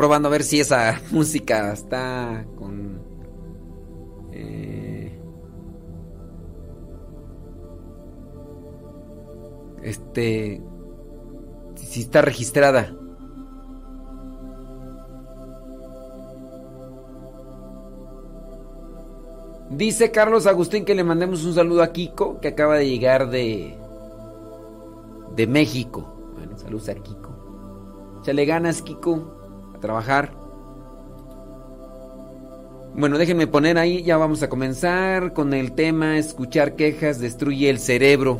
probando a ver si esa música está con... eh, este... Si está registrada. Dice Carlos Agustín que le mandemos un saludo a Kiko, que acaba de llegar de... de México. Bueno, saludos a Kiko. Chale ganas, Kiko trabajar. Bueno, déjenme poner ahí, ya vamos a comenzar con el tema escuchar quejas destruye el cerebro.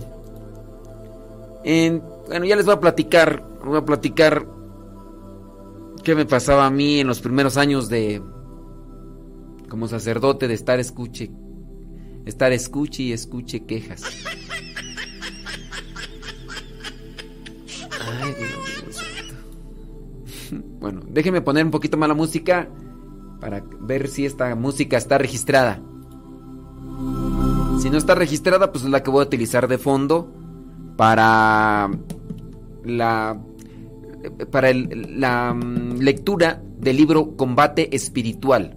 bueno, ya les voy a platicar, voy a platicar qué me pasaba a mí en los primeros años de como sacerdote de estar escuche, estar escuche y escuche quejas. Ay, bueno, déjenme poner un poquito más la música para ver si esta música está registrada. Si no está registrada, pues es la que voy a utilizar de fondo para la para la mm, lectura del libro Combate Espiritual.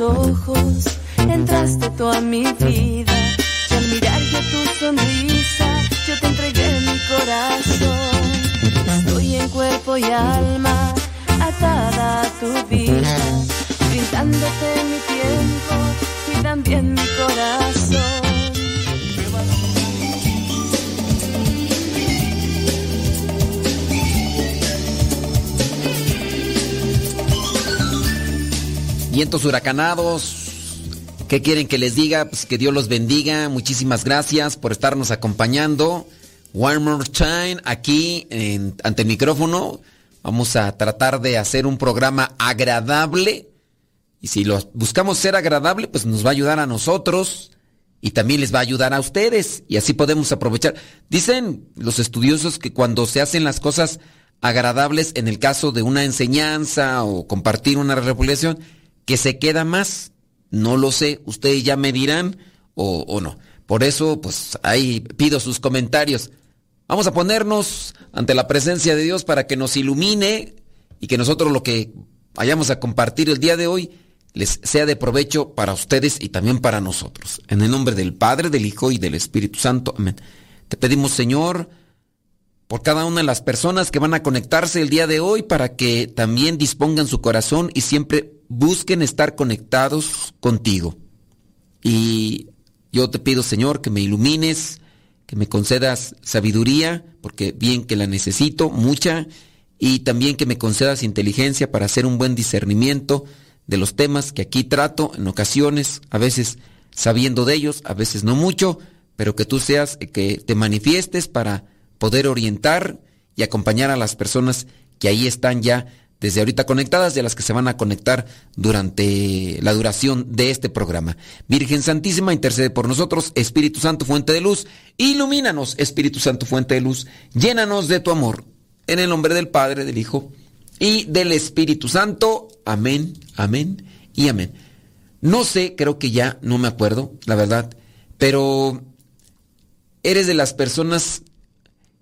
Ojos entraste tú a mi vida. Y al mirar yo tu sonrisa, yo te entregué mi corazón. Estoy en cuerpo y alma atada a tu vida, brindándote mi tiempo y también mi corazón. Vientos huracanados. ¿Qué quieren que les diga? Pues que Dios los bendiga. Muchísimas gracias por estarnos acompañando. One more time aquí ante el micrófono. Vamos a tratar de hacer un programa agradable. Y si buscamos ser agradable, pues nos va a ayudar a nosotros y también les va a ayudar a ustedes. Y así podemos aprovechar. Dicen los estudiosos que cuando se hacen las cosas agradables en el caso de una enseñanza o compartir una reflexión, que se queda más. No lo sé, ustedes ya me dirán o, o no. Por eso, pues ahí pido sus comentarios. Vamos a ponernos ante la presencia de Dios para que nos ilumine y que nosotros lo que vayamos a compartir el día de hoy les sea de provecho para ustedes y también para nosotros. En el nombre del Padre, del Hijo y del Espíritu Santo. Amén. Te pedimos, Señor, por cada una de las personas que van a conectarse el día de hoy para que también dispongan su corazón y siempre busquen estar conectados contigo. Y yo te pido, Señor, que me ilumines, que me concedas sabiduría, porque bien que la necesito, mucha, y también que me concedas inteligencia para hacer un buen discernimiento de los temas que aquí trato en ocasiones, a veces sabiendo de ellos, a veces no mucho, pero que tú seas, que te manifiestes para poder orientar y acompañar a las personas que ahí están ya desde ahorita conectadas a las que se van a conectar durante la duración de este programa. Virgen Santísima, intercede por nosotros, Espíritu Santo, fuente de luz, ilumínanos, Espíritu Santo, fuente de luz, llénanos de tu amor. En el nombre del Padre, del Hijo y del Espíritu Santo. Amén, amén y amén. No sé, creo que ya, no me acuerdo, la verdad, pero eres de las personas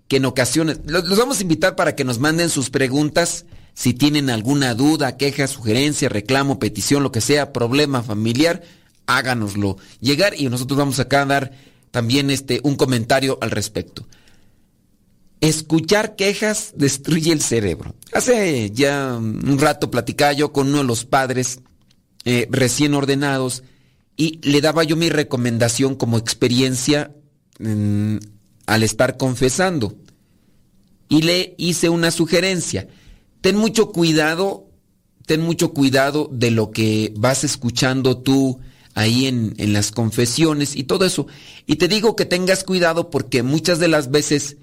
que en ocasiones, los vamos a invitar para que nos manden sus preguntas si tienen alguna duda, queja, sugerencia, reclamo, petición, lo que sea, problema familiar, háganoslo llegar y nosotros vamos acá a dar también este, un comentario al respecto. Escuchar quejas destruye el cerebro. Hace ya un rato platicaba yo con uno de los padres eh, recién ordenados y le daba yo mi recomendación como experiencia mm, al estar confesando. Y le hice una sugerencia ten mucho cuidado, ten mucho cuidado de lo que vas escuchando tú ahí en, en, las confesiones y todo eso. Y te digo que tengas cuidado porque muchas de las veces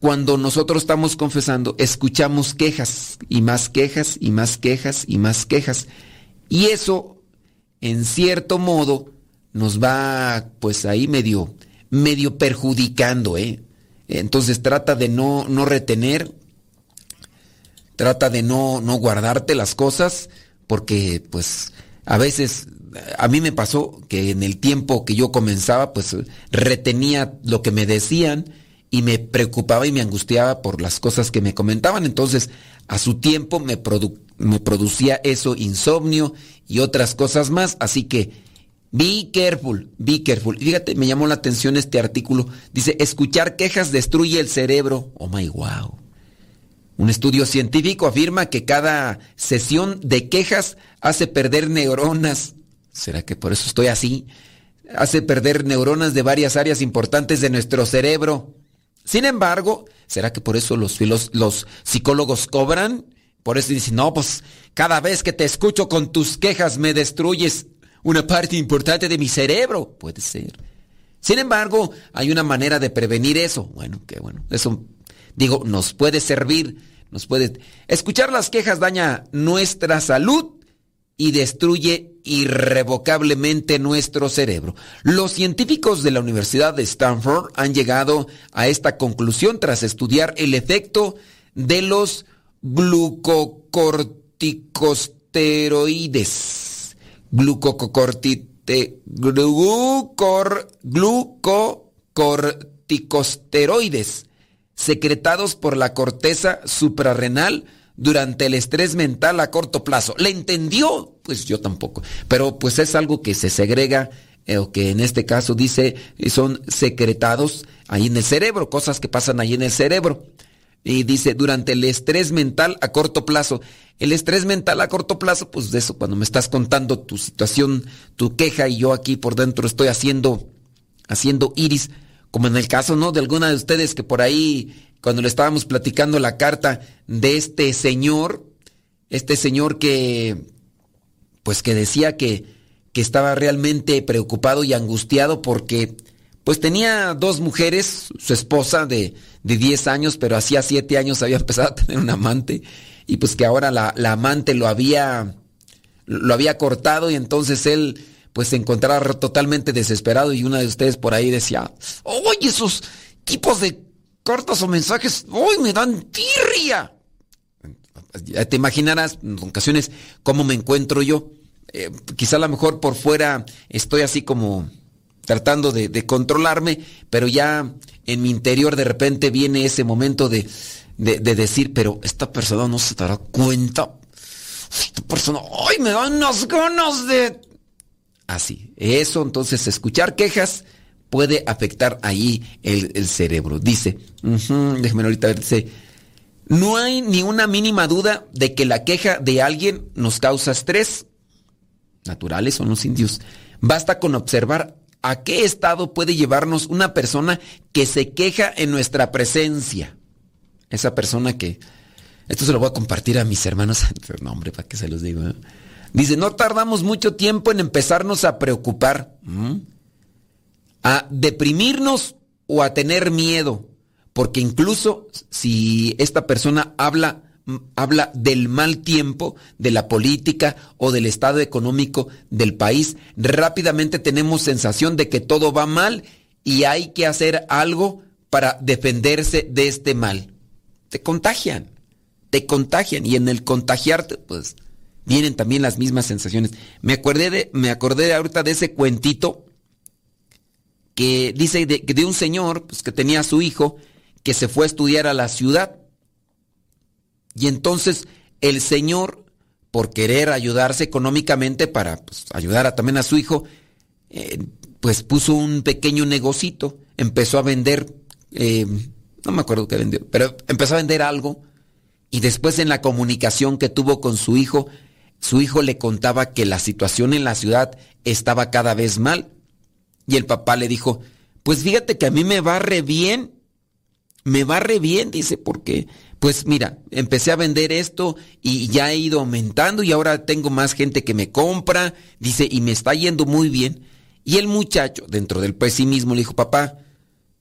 cuando nosotros estamos confesando, escuchamos quejas y más quejas y más quejas y más quejas. Y eso, en cierto modo, nos va pues ahí medio, medio perjudicando, ¿eh? Entonces trata de no, no retener, Trata de no, no guardarte las cosas porque pues a veces a mí me pasó que en el tiempo que yo comenzaba pues retenía lo que me decían y me preocupaba y me angustiaba por las cosas que me comentaban. Entonces, a su tiempo me, producía eso, insomnio y otras cosas más. Así que, be careful, be careful. Fíjate, me llamó la atención este artículo. Dice, escuchar quejas destruye el cerebro. Oh my wow. Un estudio científico afirma que cada sesión de quejas hace perder neuronas. ¿Será que por eso estoy así? Hace perder neuronas de varias áreas importantes de nuestro cerebro. Sin embargo, ¿será que por eso los, psicólogos cobran? Por eso dicen, no, pues cada vez que te escucho con tus quejas me destruyes una parte importante de mi cerebro. Puede ser. Sin embargo, hay una manera de prevenir eso. Bueno, qué bueno. Eso, digo, nos puede servir, nos puede... Escuchar las quejas daña nuestra salud y destruye irrevocablemente nuestro cerebro. Los científicos de la Universidad de Stanford han llegado a esta conclusión tras estudiar el efecto de los glucocorticosteroides. Glucocortite, glucor, glucocorticosteroides secretados por la corteza suprarrenal durante el estrés mental a corto plazo. ¿Le entendió? Pues yo tampoco. Pero pues es algo que se segrega eh, o que en este caso dice son secretados ahí en el cerebro, cosas que pasan ahí en el cerebro. Y dice, durante el estrés mental a corto plazo. El estrés mental a corto plazo, pues de eso, cuando me estás contando tu situación, tu queja y yo aquí por dentro estoy haciendo, haciendo iris, como en el caso, ¿no? De alguna de ustedes que por ahí cuando le estábamos platicando la carta de este señor, este señor que, pues que decía que, que estaba realmente preocupado y angustiado porque, pues tenía dos mujeres, su esposa de, de 10 años, pero hacía 7 años había empezado a tener un amante y pues que ahora la, la amante lo había, lo había cortado y entonces él pues se encontraba totalmente desesperado y una de ustedes por ahí decía, oye, esos tipos de cartas o mensajes, ¡Uy, me dan tirria! Te imaginarás en ocasiones cómo me encuentro yo. Eh, quizá a lo mejor por fuera estoy así como tratando de, controlarme, pero ya en mi interior de repente viene ese momento de, de, decir, pero esta persona no se dará cuenta. Esta persona, ¡ay, me dan unas ganas de... Así, eso entonces, escuchar quejas puede afectar ahí el, cerebro. Dice, déjeme ahorita ver, dice, no hay ni una mínima duda de que la queja de alguien nos causa estrés. Naturales son los indios. Basta con observar a qué estado puede llevarnos una persona que se queja en nuestra presencia. Esa persona que... Esto se lo voy a compartir a mis hermanos. No, hombre, para que se los digo. ¿eh? Dice, no tardamos mucho tiempo en empezarnos a preocupar a deprimirnos o a tener miedo. Porque incluso si esta persona habla, habla del mal tiempo, de la política o del estado económico del país, rápidamente tenemos sensación de que todo va mal y hay que hacer algo para defenderse de este mal. Te contagian, te contagian y en el contagiarte, pues vienen también las mismas sensaciones. Me acordé de, me acordé ahorita de ese cuentito que dice de, de un señor pues, que tenía a su hijo que se fue a estudiar a la ciudad. Y entonces el señor, por querer ayudarse económicamente para pues, ayudar a, también a su hijo, eh, pues puso un pequeño negocito, empezó a vender, eh, no me acuerdo qué vendió, pero empezó a vender algo y después en la comunicación que tuvo con su hijo, su hijo le contaba que la situación en la ciudad estaba cada vez mal y el papá le dijo, pues fíjate que a mí me va re bien, me va re bien, dice, porque, pues mira, empecé a vender esto y ya he ido aumentando y ahora tengo más gente que me compra, dice, y me está yendo muy bien. Y el muchacho, dentro del pesimismo, le dijo, papá,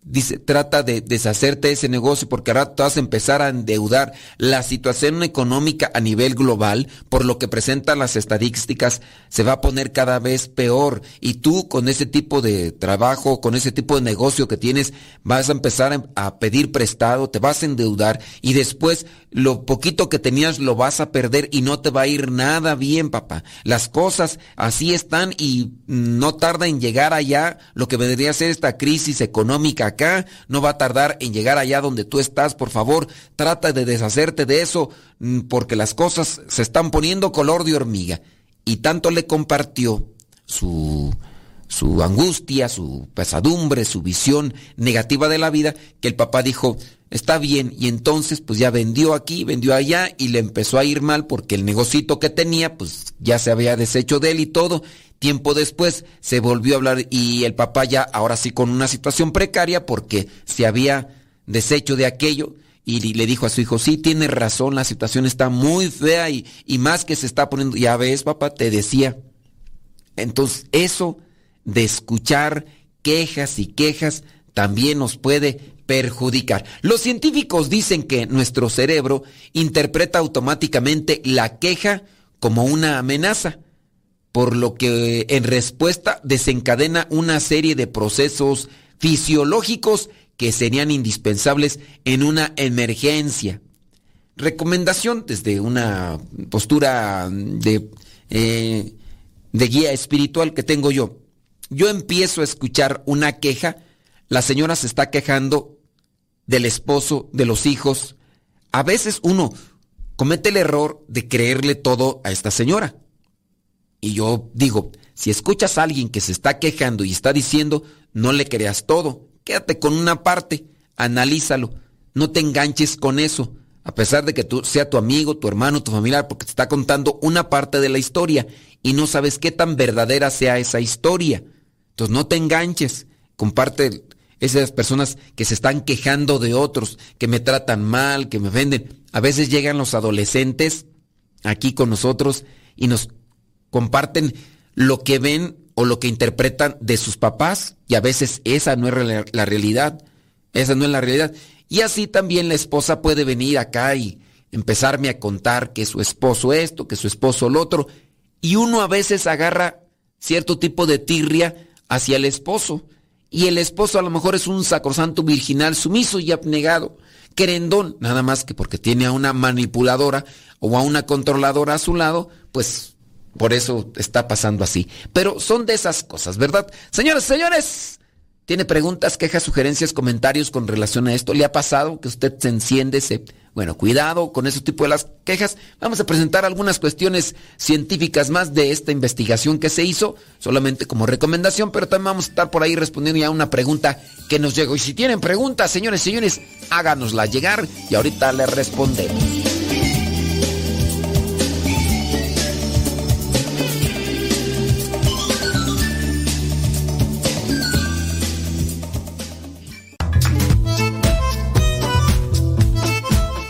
Dice, trata de deshacerte de ese negocio porque ahora te vas a empezar a endeudar. La situación económica a nivel global, por lo que presentan las estadísticas, se va a poner cada vez peor. Y tú con ese tipo de trabajo, con ese tipo de negocio que tienes, vas a empezar a pedir prestado, te vas a endeudar y después lo poquito que tenías lo vas a perder y no te va a ir nada bien, papá. Las cosas así están y no tarda en llegar allá lo que vendría a ser esta crisis económica acá, no va a tardar en llegar allá donde tú estás, por favor, trata de deshacerte de eso, mm, porque las cosas se están poniendo color de hormiga. Y tanto le compartió su, su angustia, su pesadumbre, su visión negativa de la vida, que el papá dijo, está bien, y entonces pues ya vendió aquí, vendió allá, y le empezó a ir mal porque el negocito que tenía, pues ya se había deshecho de él y todo. Tiempo después se volvió a hablar y el papá ya ahora sí con una situación precaria porque se había deshecho de aquello y le dijo a su hijo, sí, tiene razón, la situación está muy fea y, y más que se está poniendo, ya ves papá, te decía. Entonces eso de escuchar quejas y quejas también nos puede perjudicar. Los científicos dicen que nuestro cerebro interpreta automáticamente la queja como una amenaza, por lo que en respuesta desencadena una serie de procesos fisiológicos que serían indispensables en una emergencia. Recomendación desde una postura de, eh, de guía espiritual que tengo yo yo empiezo a escuchar una queja, la señora se está quejando del esposo, de los hijos. A veces uno comete el error de creerle todo a esta señora. Y yo digo, si escuchas a alguien que se está quejando y está diciendo, no le creas todo, quédate con una parte, analízalo, no te enganches con eso, a pesar de que tú sea tu amigo, tu hermano, tu familiar, porque te está contando una parte de la historia y no sabes qué tan verdadera sea esa historia. Entonces no te enganches, comparte esas personas que se están quejando de otros, que me tratan mal, que me venden. A veces llegan los adolescentes aquí con nosotros y nos comparten lo que ven o lo que interpretan de sus papás y a veces esa no es la realidad, esa no es la realidad. Y así también la esposa puede venir acá y empezarme a contar que su esposo esto, que su esposo lo otro, y uno a veces agarra cierto tipo de tirria hacia el esposo. Y el esposo a lo mejor es un sacrosanto virginal, sumiso y abnegado, querendón, nada más que porque tiene a una manipuladora o a una controladora a su lado, pues por eso está pasando así. Pero son de esas cosas, ¿verdad? Señores, señores, ¿tiene preguntas, quejas, sugerencias, comentarios con relación a esto? ¿Le ha pasado que usted se enciende, se bueno, cuidado con ese tipo de las quejas. Vamos a presentar algunas cuestiones científicas más de esta investigación que se hizo, solamente como recomendación, pero también vamos a estar por ahí respondiendo ya una pregunta que nos llegó. Y si tienen preguntas, señores, señores, háganosla llegar y ahorita le respondemos.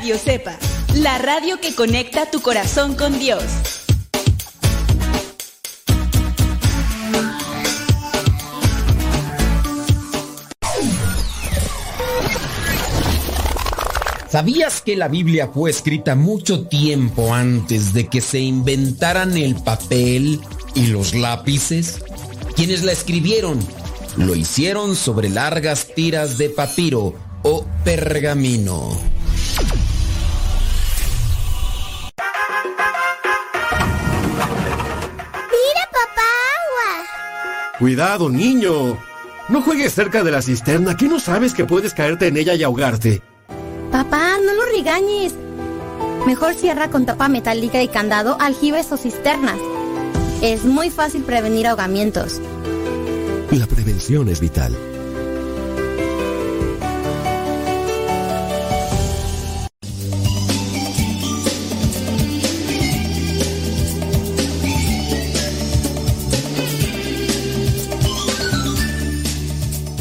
Radio Cepa, la radio que conecta tu corazón con Dios. ¿Sabías que la Biblia fue escrita mucho tiempo antes de que se inventaran el papel y los lápices? Quienes la escribieron lo hicieron sobre largas tiras de papiro o pergamino. Cuidado, niño. No juegues cerca de la cisterna, que no sabes que puedes caerte en ella y ahogarte. Papá, no lo regañes. Mejor cierra con tapa metálica y candado aljibes o cisternas. Es muy fácil prevenir ahogamientos. La prevención es vital.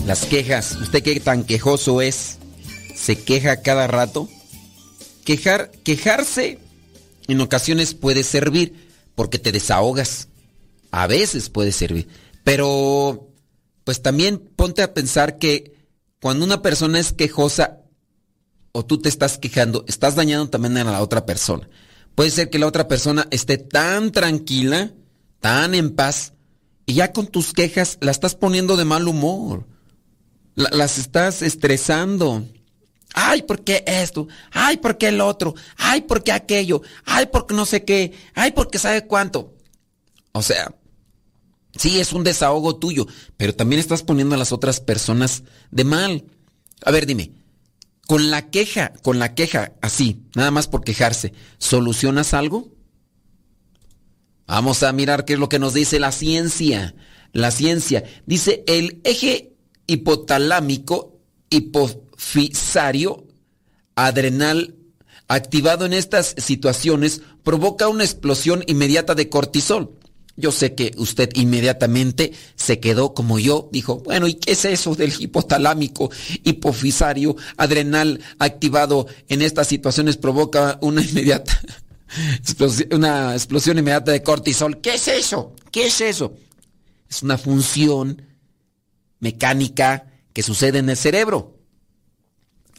Las quejas, ¿usted qué tan quejoso es? ¿Se queja cada rato? Quejar, quejarse en ocasiones puede servir, porque te desahogas. A veces puede servir. Pero, pues también ponte a pensar que cuando una persona es quejosa o tú te estás quejando, estás dañando también a la otra persona. Puede ser que la otra persona esté tan tranquila, tan en paz, y ya con tus quejas la estás poniendo de mal humor. Las estás estresando. Ay, ¿por qué esto? Ay, ¿por qué el otro? Ay, ¿por qué aquello? Ay, ¿por qué no sé qué? Ay, ¿por qué sabe cuánto? O sea, sí es un desahogo tuyo, pero también estás poniendo a las otras personas de mal. A ver, dime, con la queja, con la queja así, nada más por quejarse, ¿solucionas algo? Vamos a mirar qué es lo que nos dice la ciencia. La ciencia dice el eje hipotalámico hipofisario adrenal activado en estas situaciones provoca una explosión inmediata de cortisol. Yo sé que usted inmediatamente se quedó como yo, dijo, bueno, ¿y qué es eso del hipotalámico hipofisario adrenal activado en estas situaciones provoca una inmediata una explosión inmediata de cortisol? ¿Qué es eso? ¿Qué es eso? Es una función mecánica que sucede en el cerebro.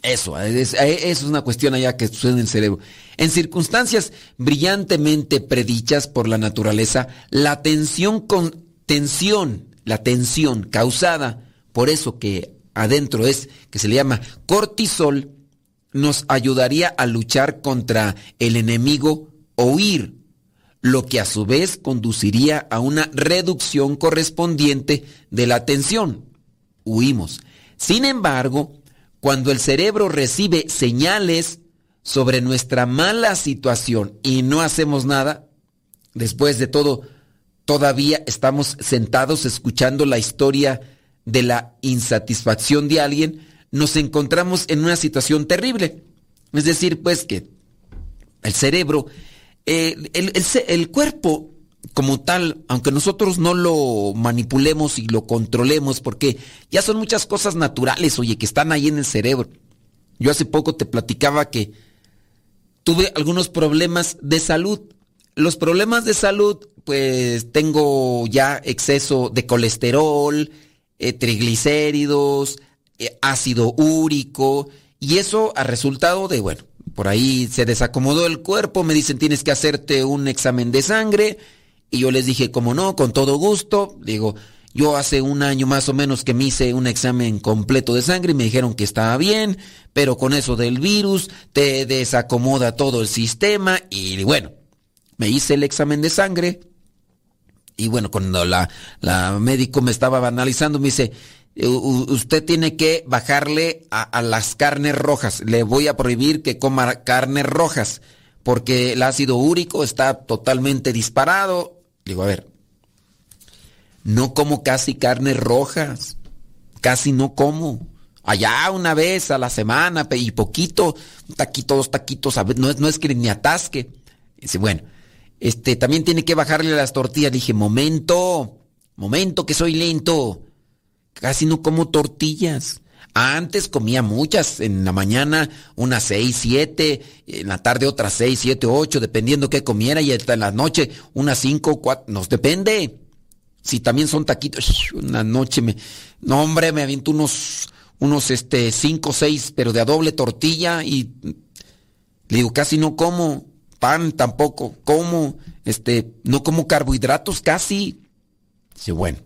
Eso, es, es una cuestión allá que sucede en el cerebro. En circunstancias brillantemente predichas por la naturaleza, la tensión con tensión, la tensión causada por eso que adentro es, que se le llama cortisol, nos ayudaría a luchar contra el enemigo o huir, lo que a su vez conduciría a una reducción correspondiente de la tensión. Huimos. Sin embargo, cuando el cerebro recibe señales sobre nuestra mala situación y no hacemos nada, después de todo, todavía estamos sentados escuchando la historia de la insatisfacción de alguien, nos encontramos en una situación terrible. Es decir, pues que el cerebro, eh, el, el cuerpo como tal, aunque nosotros no lo manipulemos y lo controlemos, porque ya son muchas cosas naturales, oye, que están ahí en el cerebro. Yo hace poco te platicaba que tuve algunos problemas de salud. Los problemas de salud, pues tengo ya exceso de colesterol, eh, triglicéridos, eh, ácido úrico, y eso ha resultado de, bueno, por ahí se desacomodó el cuerpo, me dicen tienes que hacerte un examen de sangre, y yo les dije, como no, con todo gusto. Digo, yo hace un año más o menos que me hice un examen completo de sangre y me dijeron que estaba bien, pero con eso del virus te desacomoda todo el sistema y bueno, me hice el examen de sangre y bueno, cuando la, la médico me estaba analizando me dice, usted tiene que bajarle a, a las carnes rojas, le voy a prohibir que coma carnes rojas porque el ácido úrico está totalmente disparado Digo, a ver, no como casi carnes rojas, casi no como. Allá una vez a la semana y poquito, un taquito, dos taquitos, a ver, no, no es que ni atasque. Dice, bueno, este, también tiene que bajarle las tortillas. Dije, momento, momento que soy lento. Casi no como tortillas. Antes comía muchas, en la mañana unas seis, siete, en la tarde otras seis, siete, ocho, dependiendo qué comiera, y hasta en la noche unas cinco, cuatro, nos depende. Si también son taquitos, una noche me, no hombre, me aviento unos, unos este, cinco, seis, pero de a doble tortilla y le digo, casi no como, pan tampoco, como, este, no como carbohidratos casi. Dice, bueno,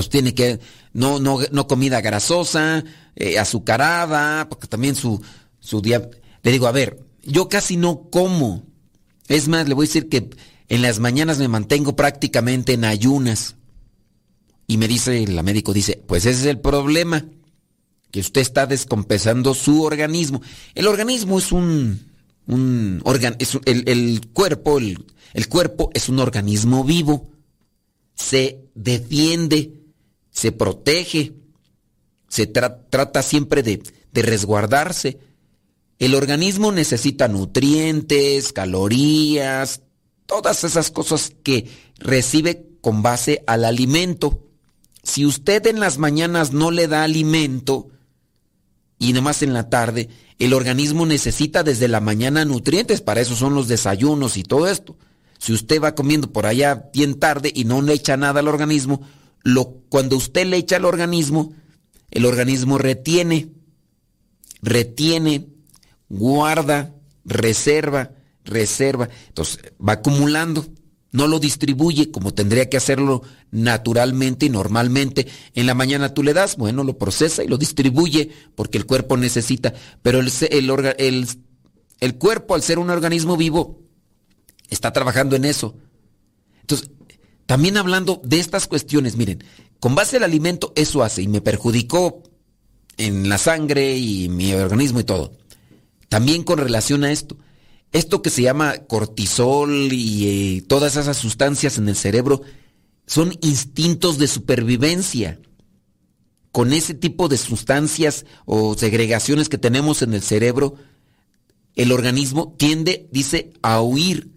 tiene que no, no, no comida grasosa, eh, azucarada, porque también su, su día... Le digo, a ver, yo casi no como. Es más, le voy a decir que en las mañanas me mantengo prácticamente en ayunas. Y me dice, la médico dice, pues ese es el problema, que usted está descompensando su organismo. El organismo es un, un órgano, es el, el, cuerpo, el, el cuerpo es un organismo vivo. Se defiende se protege, se trata siempre de, de resguardarse. El organismo necesita nutrientes, calorías, todas esas cosas que recibe con base al alimento. Si usted en las mañanas no le da alimento y más en la tarde, el organismo necesita desde la mañana nutrientes, para eso son los desayunos y todo esto. si usted va comiendo por allá bien tarde y no le echa nada al organismo, lo, cuando usted le echa al organismo, el organismo retiene, retiene, guarda, reserva, reserva. Entonces va acumulando, no lo distribuye como tendría que hacerlo naturalmente y normalmente. En la mañana tú le das, bueno, lo procesa y lo distribuye porque el cuerpo necesita. Pero el, el, el cuerpo, al ser un organismo vivo, está trabajando en eso. Entonces, también hablando de estas cuestiones, miren, con base al alimento eso hace y me perjudicó en la sangre y mi organismo y todo. También con relación a esto, esto que se llama cortisol y eh, todas esas sustancias en el cerebro son instintos de supervivencia. Con ese tipo de sustancias o segregaciones que tenemos en el cerebro, el organismo tiende, dice, a huir.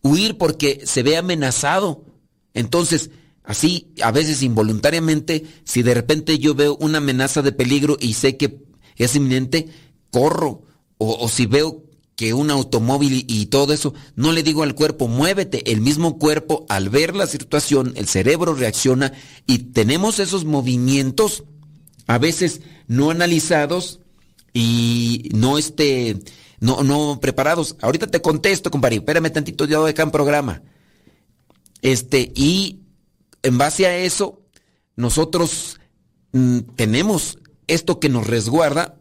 Huir porque se ve amenazado. Entonces, así, a veces involuntariamente, si de repente yo veo una amenaza de peligro y sé que es inminente, corro. O, si veo que un automóvil y, todo eso, no le digo al cuerpo, muévete. El mismo cuerpo, al ver la situación, el cerebro reacciona y tenemos esos movimientos, a veces no analizados y no este no, no preparados. Ahorita te contesto, compadre. Espérame tantito, de acá en programa. Este, y en base a eso, nosotros mm, tenemos esto que nos resguarda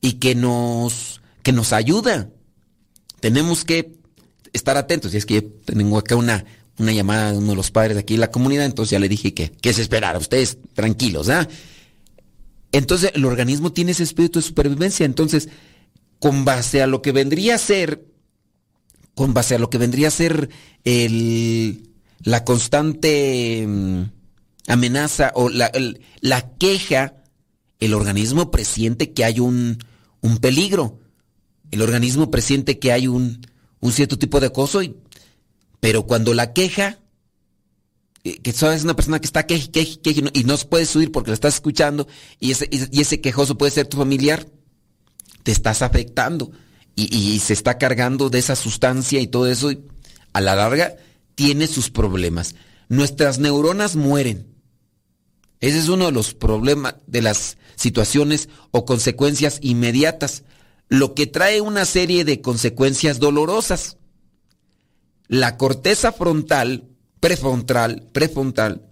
y que nos, que nos ayuda. Tenemos que estar atentos. Y es que tengo acá una, una llamada de uno de los padres de aquí de la comunidad, entonces ya le dije que, que se esperara. Ustedes tranquilos, ¿ah? Entonces el organismo tiene ese espíritu de supervivencia. Entonces, con base a lo que vendría a ser, con base a lo que vendría a ser el, la constante mm, amenaza o la, la, queja, el organismo presiente que hay un, un, peligro. El organismo presiente que hay un, un cierto tipo de acoso, y, pero cuando la queja, eh, que sabes una persona que está queje, queje, queje, y no se puede subir porque la estás escuchando, y ese, y ese quejoso puede ser tu familiar, te estás afectando y, se está cargando de esa sustancia y todo eso. Y a la larga tiene sus problemas. Nuestras neuronas mueren. Ese es uno de los problemas, de las situaciones o consecuencias inmediatas, lo que trae una serie de consecuencias dolorosas. La corteza frontal, prefrontal, prefrontal,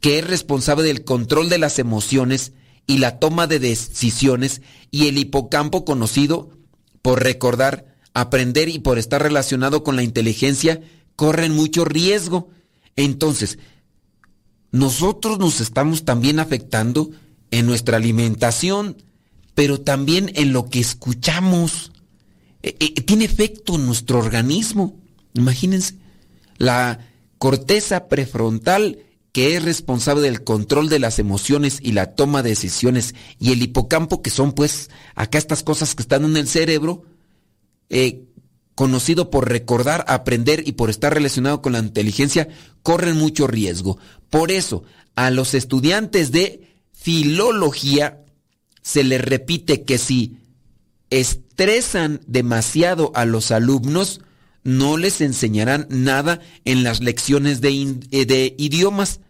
que es responsable del control de las emociones, y la toma de decisiones y el hipocampo conocido por recordar, aprender y por estar relacionado con la inteligencia corren mucho riesgo. Entonces, nosotros nos estamos también afectando en nuestra alimentación, pero también en lo que escuchamos. E, e, tiene efecto en nuestro organismo. Imagínense, la corteza prefrontal que es responsable del control de las emociones y la toma de decisiones, y el hipocampo, que son pues acá estas cosas que están en el cerebro, eh, conocido por recordar, aprender y por estar relacionado con la inteligencia, corren mucho riesgo. Por eso, a los estudiantes de filología se les repite que si estresan demasiado a los alumnos, no les enseñarán nada en las lecciones de, eh, de, idiomas.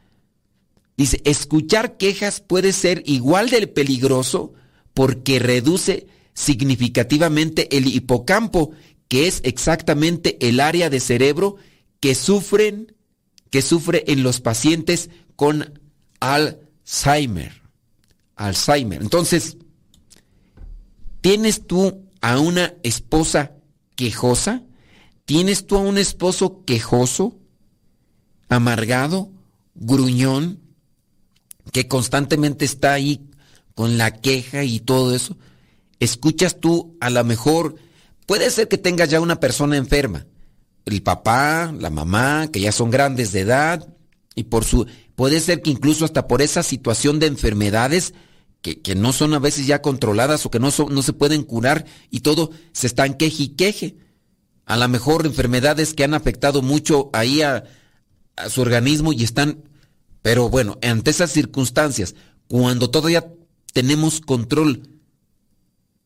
Dice, escuchar quejas puede ser igual de peligroso porque reduce significativamente el hipocampo, que es exactamente el área de cerebro que sufren, que sufre en los pacientes con Alzheimer. Alzheimer. Entonces, ¿tienes tú a una esposa quejosa? ¿Tienes tú a un esposo quejoso, amargado, gruñón, que constantemente está ahí con la queja y todo eso? ¿Escuchas tú a lo mejor, puede ser que tengas ya una persona enferma, el papá, la mamá, que ya son grandes de edad, y por su, puede ser que incluso hasta por esa situación de enfermedades, que, que, no son a veces ya controladas o que no, no se pueden curar y todo, se están queje y queje. A lo mejor enfermedades que han afectado mucho ahí a, su organismo y están, pero bueno, ante esas circunstancias, cuando todavía tenemos control,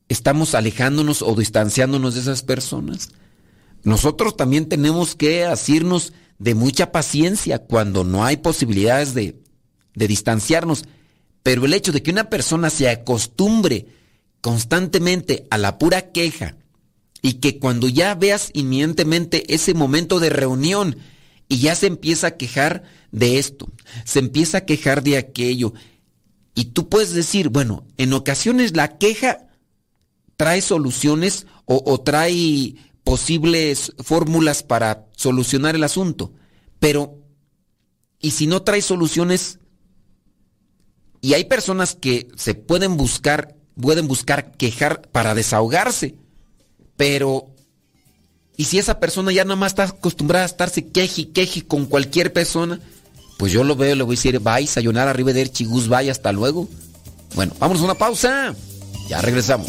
estamos alejándonos o distanciándonos de esas personas. nosotros también tenemos que asirnos de mucha paciencia cuando no hay posibilidades de, de distanciarnos. Pero el hecho de que una persona se acostumbre constantemente a la pura queja y que cuando ya veas inminentemente ese momento de reunión y ya se empieza a quejar de esto, se empieza a quejar de aquello, y tú puedes decir, bueno, en ocasiones la queja trae soluciones o, trae posibles fórmulas para solucionar el asunto. Pero, ¿y si no trae soluciones? Y hay personas que se pueden buscar, pueden buscar quejar para desahogarse. Pero, ¿y si esa persona ya nada más está acostumbrada a estarse queje y queje con cualquier persona? Pues yo lo veo, le voy a decir, bye, sayonara, arrivederci, chigus, bye, hasta luego. Bueno, vamos a una pausa. Ya regresamos.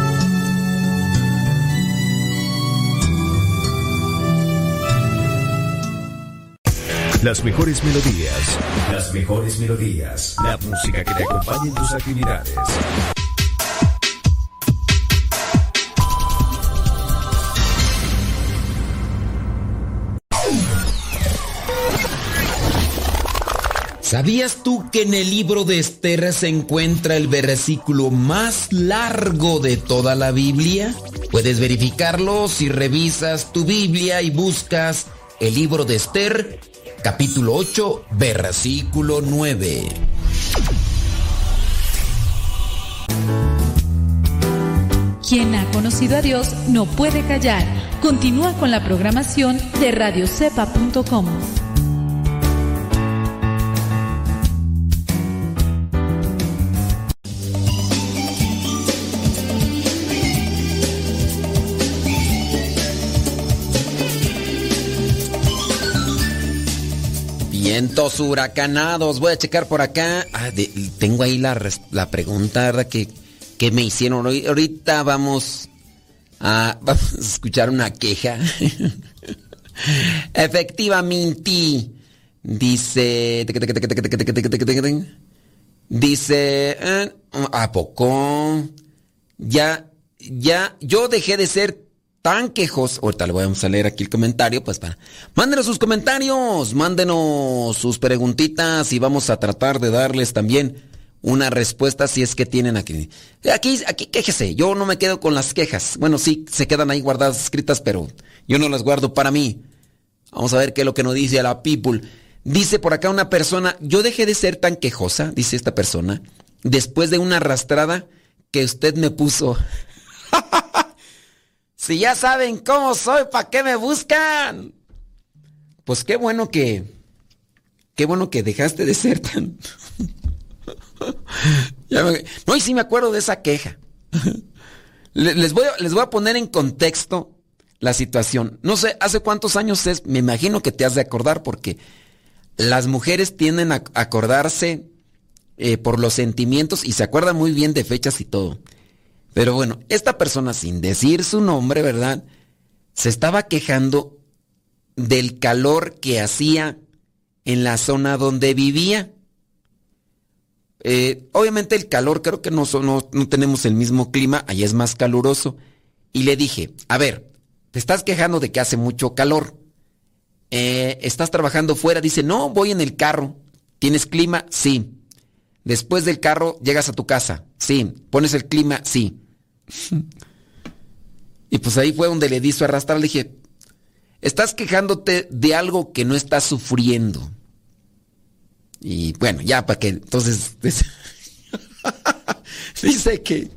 Las mejores melodías. Las mejores melodías. La música que te acompañe en tus actividades. ¿Sabías tú que en el libro de Esther se encuentra el versículo más largo de toda la Biblia? Puedes verificarlo si revisas tu Biblia y buscas el libro de Esther capítulo 8, versículo 9. Quien ha conocido a Dios no puede callar. Continúa con la programación de radiocepa.com. Vientos huracanados. Voy a checar por acá. Ah, tengo ahí la, la pregunta, ¿verdad? Que, que, me hicieron. Ahorita vamos a, vamos a escuchar una queja. Efectivamente. Dice. Dice. ¿A poco? Ya. Ya. Yo dejé de ser tan quejos. Ahorita le vamos a leer aquí el comentario, pues para. Mándenos sus comentarios, mándenos sus preguntitas y vamos a tratar de darles también una respuesta si es que tienen aquí. Aquí, aquí quéjese. Yo no me quedo con las quejas. Bueno, sí, se quedan ahí guardadas escritas, pero yo no las guardo para mí. Vamos a ver qué es lo que nos dice la people. Dice por acá una persona, yo dejé de ser tan quejosa, dice esta persona, después de una arrastrada que usted me puso. Si ya saben cómo soy, ¿para qué me buscan? Pues qué bueno que. Qué bueno que dejaste de ser tan. no, y sí me acuerdo de esa queja. les, voy a, les voy a poner en contexto la situación. No sé, hace cuántos años es, me imagino que te has de acordar porque las mujeres tienden a acordarse eh, por los sentimientos y se acuerda muy bien de fechas y todo. Pero bueno, esta persona, sin decir su nombre, ¿verdad? Se estaba quejando del calor que hacía en la zona donde vivía. Eh, obviamente el calor, creo que no, no, tenemos el mismo clima, allá es más caluroso. Y le dije, a ver, te estás quejando de que hace mucho calor. Eh, ¿Estás trabajando fuera? Dice, no, voy en el carro. ¿Tienes clima? Sí. Después del carro llegas a tu casa. Sí. ¿Pones el clima? Sí. y pues ahí fue donde le di su arrastrar. Le dije, estás quejándote de algo que no estás sufriendo. Y bueno, ya para que entonces dice que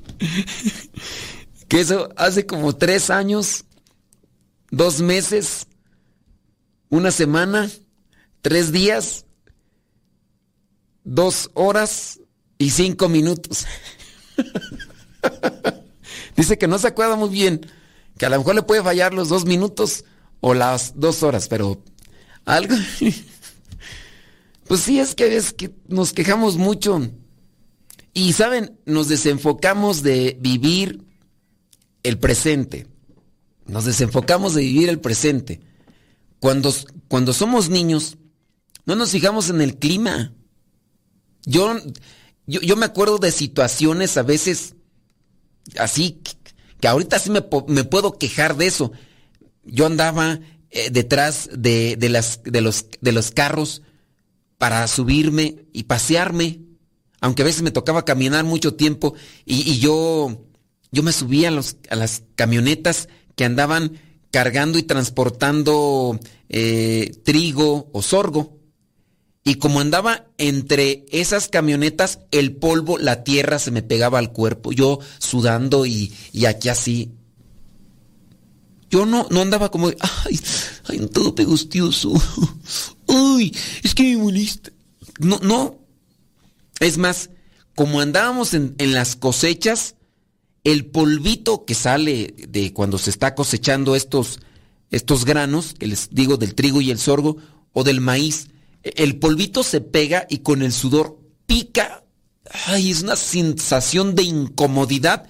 que eso hace como tres años, dos meses, una semana, tres días, dos horas y cinco minutos. Dice que no se acuerda muy bien, que a lo mejor le puede fallar los dos minutos o las dos horas, pero algo... Pues sí, es que es que nos quejamos mucho. Y saben, nos desenfocamos de vivir el presente. Nos desenfocamos de vivir el presente. Cuando, cuando somos niños, no nos fijamos en el clima. Yo, yo, me acuerdo de situaciones a veces así, que, ahorita sí me, puedo quejar de eso. Yo andaba eh, detrás de, de, los, de los carros para subirme y pasearme, aunque a veces me tocaba caminar mucho tiempo y, yo, yo me subía a, los, a, las camionetas que andaban cargando y transportando eh, trigo o sorgo. Y como andaba entre esas camionetas, el polvo, la tierra se me pegaba al cuerpo, yo sudando y, y aquí así. Yo no, no andaba como, ay, ay, todo pegostioso. Uy, es que me molesta. No, no. Es más, como andábamos en, las cosechas, el polvito que sale de cuando se está cosechando estos, estos granos, que les digo del trigo y el sorgo, o del maíz, el polvito se pega y con el sudor pica. Ay, es una sensación de incomodidad,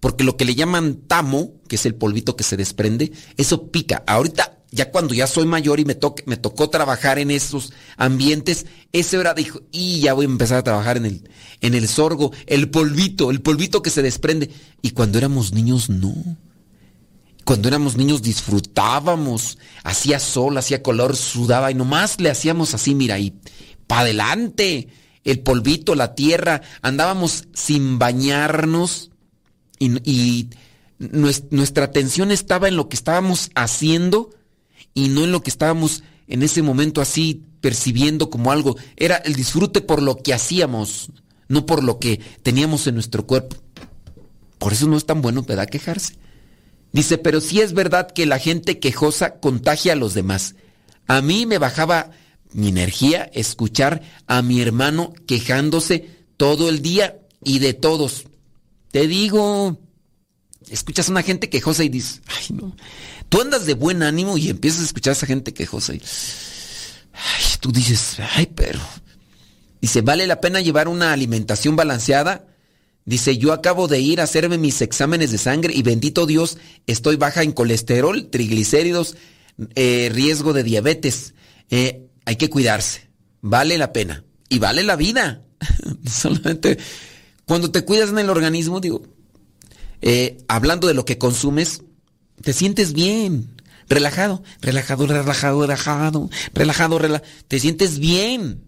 porque lo que le llaman tamo, que es el polvito que se desprende, eso pica. Ahorita ya cuando ya soy mayor y me, me tocó trabajar en esos ambientes, ese hora dijo, y ya voy a empezar a trabajar en el, en el sorgo, el polvito, el polvito que se desprende. Y cuando éramos niños, no. Cuando éramos niños disfrutábamos, hacía sol, hacía color, sudaba y nomás le hacíamos así, mira, y para adelante, el polvito, la tierra, andábamos sin bañarnos y, y nuestra atención estaba en lo que estábamos haciendo y no en lo que estábamos en ese momento así percibiendo como algo. Era el disfrute por lo que hacíamos, no por lo que teníamos en nuestro cuerpo. Por eso no es tan bueno, ¿verdad? Quejarse. Dice, pero sí es verdad que la gente quejosa contagia a los demás. A mí me bajaba mi energía escuchar a mi hermano quejándose todo el día y de todos. Te digo, escuchas a una gente quejosa y dices, ay no, Tú andas de buen ánimo y empiezas a escuchar a esa gente quejosa y tú dices, ay, pero dice, ¿vale la pena llevar una alimentación balanceada? Dice, yo acabo de ir a hacerme mis exámenes de sangre y bendito Dios, estoy baja en colesterol, triglicéridos, eh, riesgo de diabetes. Eh, hay que cuidarse. Vale la pena. Y vale la vida. Solamente cuando te cuidas en el organismo, digo, eh, hablando de lo que consumes, te sientes bien, relajado, relajado, relajado, relajado, relajado, relajado, te sientes bien.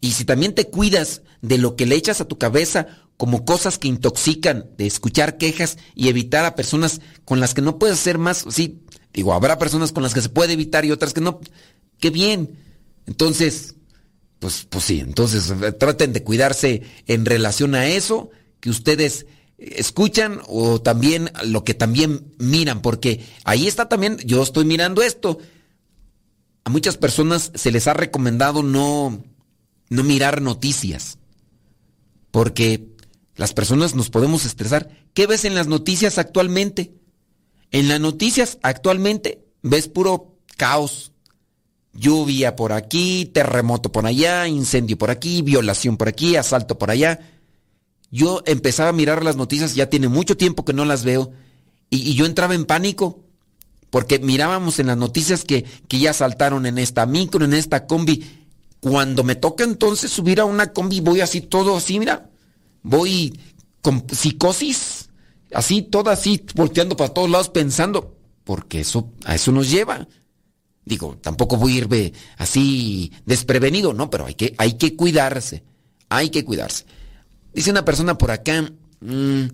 Y si también te cuidas de lo que le echas a tu cabeza como cosas que intoxican, de escuchar quejas y evitar a personas con las que no puedes hacer más, sí, digo, habrá personas con las que se puede evitar y otras que no, qué bien. Entonces, pues, pues sí, entonces traten de cuidarse en relación a eso, que ustedes escuchan o también lo que también miran, porque ahí está también, yo estoy mirando esto. A muchas personas se les ha recomendado no, no mirar noticias, porque las personas nos podemos estresar. ¿Qué ves en las noticias actualmente? En las noticias actualmente ves puro caos, lluvia por aquí, terremoto por allá, incendio por aquí, violación por aquí, asalto por allá. Yo empezaba a mirar las noticias, ya tiene mucho tiempo que no las veo, y, yo entraba en pánico, porque mirábamos en las noticias que, que ya asaltaron en esta micro, en esta combi. Cuando me toca entonces subir a una combi, voy así todo así, mira, voy con psicosis, así, toda así, volteando para todos lados pensando, porque eso, a eso nos lleva. Digo, tampoco voy a irme así desprevenido, no, pero hay que, hay que cuidarse. Hay que cuidarse. Dice una persona por acá, mm,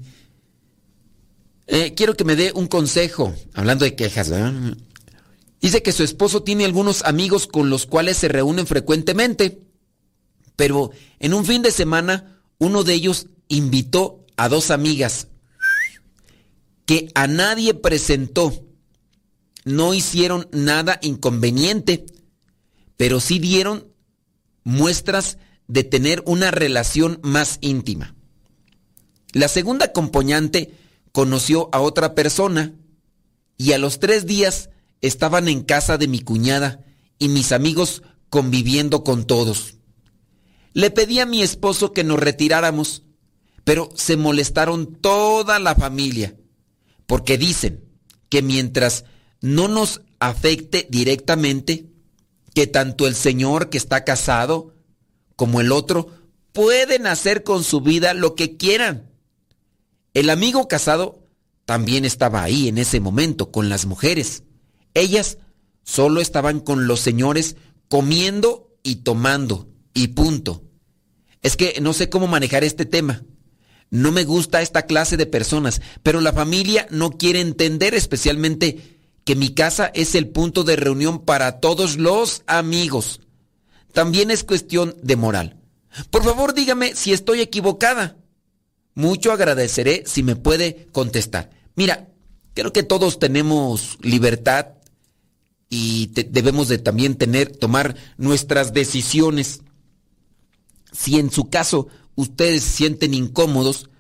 eh, quiero que me dé un consejo, hablando de quejas. Dice que su esposo tiene algunos amigos con los cuales se reúnen frecuentemente, pero en un fin de semana uno de ellos invitó a dos amigas que a nadie presentó no hicieron nada inconveniente, pero sí dieron muestras de tener una relación más íntima. La segunda acompañante conoció a otra persona y a los tres días estaban en casa de mi cuñada y mis amigos conviviendo con todos. Le pedí a mi esposo que nos retiráramos, pero se molestaron toda la familia, porque dicen que mientras no nos afecte directamente, que tanto el señor que está casado como el otro pueden hacer con su vida lo que quieran. El amigo casado también estaba ahí en ese momento con las mujeres. Ellas solo estaban con los señores comiendo y tomando y punto. Es que no sé cómo manejar este tema. No me gusta esta clase de personas, pero la familia no quiere entender especialmente que mi casa es el punto de reunión para todos los amigos. También es cuestión de moral. Por favor, dígame si estoy equivocada. Mucho agradeceré si me puede contestar. Mira, creo que todos tenemos libertad y debemos de también tener, tomar nuestras decisiones. Si en su caso ustedes se sienten incómodos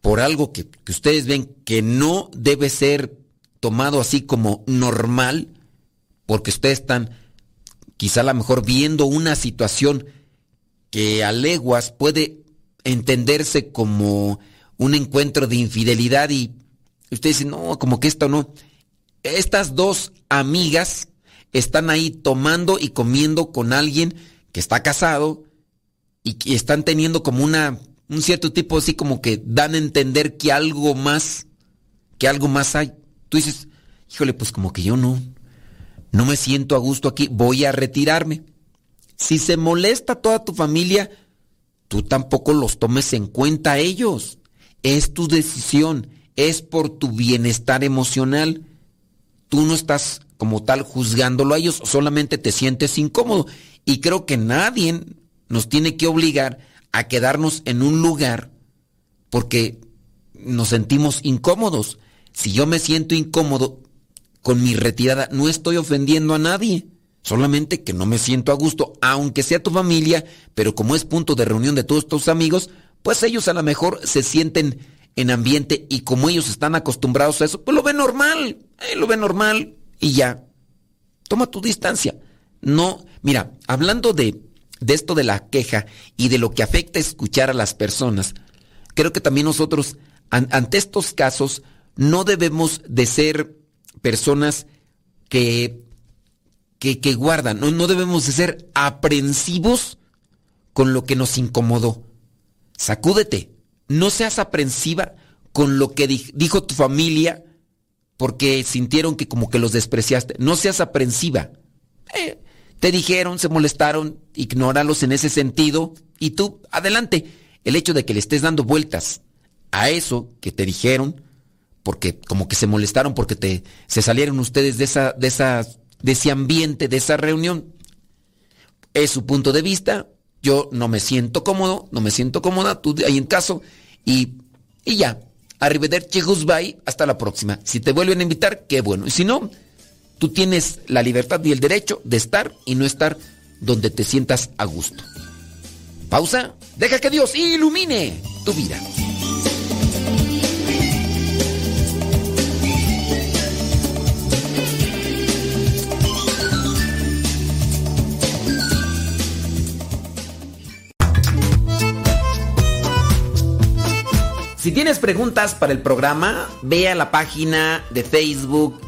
por algo que, ustedes ven que no debe ser tomado así como normal, porque ustedes están quizá a lo mejor viendo una situación que a leguas puede entenderse como un encuentro de infidelidad y ustedes dicen, no, como que esto no. Estas dos amigas están ahí tomando y comiendo con alguien que está casado y están teniendo como una un cierto tipo así como que dan a entender que algo más que algo más hay tú dices, híjole, pues como que yo no, no me siento a gusto aquí, voy a retirarme. Si se molesta toda tu familia, tú tampoco los tomes en cuenta a ellos. Es tu decisión, es por tu bienestar emocional. Tú no estás como tal juzgándolo a ellos, solamente te sientes incómodo. Y creo que nadie nos tiene que obligar a quedarnos en un lugar porque nos sentimos incómodos. Si yo me siento incómodo con mi retirada, no estoy ofendiendo a nadie. Solamente que no me siento a gusto, aunque sea tu familia, pero como es punto de reunión de todos tus amigos, pues ellos a lo mejor se sienten en ambiente y como ellos están acostumbrados a eso, pues lo ven normal, eh, lo ven normal y ya. Toma tu distancia. No, mira, hablando de, de esto de la queja y de lo que afecta escuchar a las personas, creo que también nosotros, ante estos casos, no debemos de ser personas que, que, guardan, no, no debemos de ser aprensivos con lo que nos incomodó. Sacúdete, no seas aprensiva con lo que dijo tu familia porque sintieron que como que los despreciaste. No seas aprensiva. Eh, te dijeron, se molestaron, ignóralos en ese sentido y tú, adelante. El hecho de que le estés dando vueltas a eso que te dijeron, porque como que se molestaron porque te, se salieron ustedes de, esa, de, esa, de ese ambiente, de esa reunión. Es su punto de vista, yo no me siento cómodo, no me siento cómoda, tú ahí en caso, y, y ya. Arrivederci, goodbye, hasta la próxima. Si te vuelven a invitar, qué bueno. Y si no, Tú tienes la libertad y el derecho de estar y no estar donde te sientas a gusto. Pausa. Deja que Dios ilumine tu vida. Si tienes preguntas para el programa, ve a la página de Facebook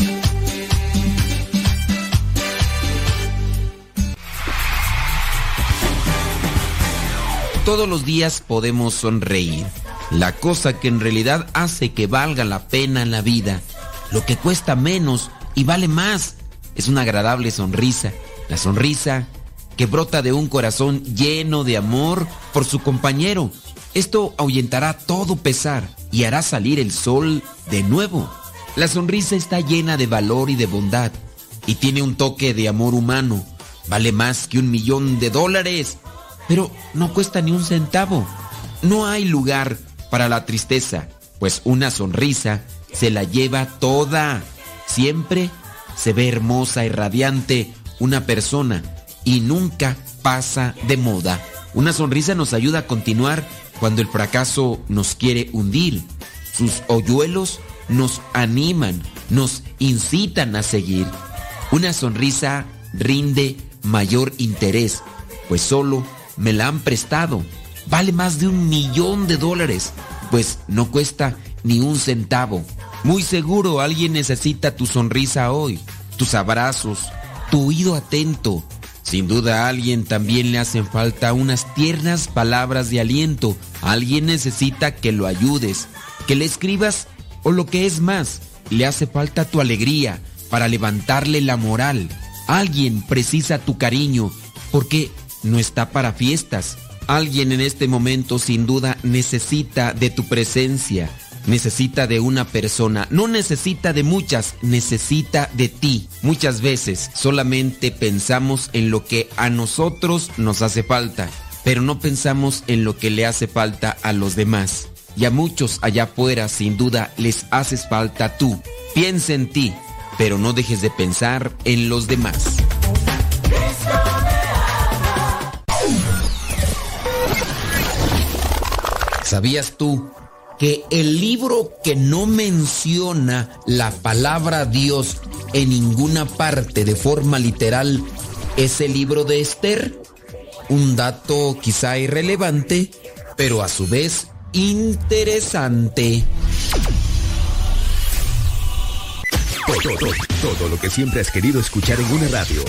Todos los días podemos sonreír. La cosa que en realidad hace que valga la pena la vida, lo que cuesta menos y vale más, es una agradable sonrisa. La sonrisa que brota de un corazón lleno de amor por su compañero. Esto ahuyentará todo pesar y hará salir el sol de nuevo. La sonrisa está llena de valor y de bondad y tiene un toque de amor humano. Vale más que un millón de dólares pero no cuesta ni un centavo. No hay lugar para la tristeza, pues una sonrisa se la lleva toda. Siempre se ve hermosa y radiante una persona y nunca pasa de moda. Una sonrisa nos ayuda a continuar cuando el fracaso nos quiere hundir. Sus hoyuelos nos animan, nos incitan a seguir. Una sonrisa rinde mayor interés, pues solo me la han prestado. Vale más de un millón de dólares, pues no cuesta ni un centavo. Muy seguro alguien necesita tu sonrisa hoy, tus abrazos, tu oído atento. Sin duda a alguien también le hacen falta unas tiernas palabras de aliento. Alguien necesita que lo ayudes, que le escribas o lo que es más, le hace falta tu alegría para levantarle la moral. Alguien precisa tu cariño porque no está para fiestas. Alguien en este momento sin duda necesita de tu presencia, necesita de una persona, no necesita de muchas, necesita de ti. Muchas veces solamente pensamos en lo que a nosotros nos hace falta, pero no pensamos en lo que le hace falta a los demás. Y a muchos allá afuera sin duda les haces falta tú. Piensa en ti, pero no dejes de pensar en los demás. ¿Sabías tú que el libro que no menciona la palabra Dios en ninguna parte de forma literal es el libro de Esther? Un dato quizá irrelevante, pero a su vez interesante. Todo, lo que siempre has querido escuchar en una radio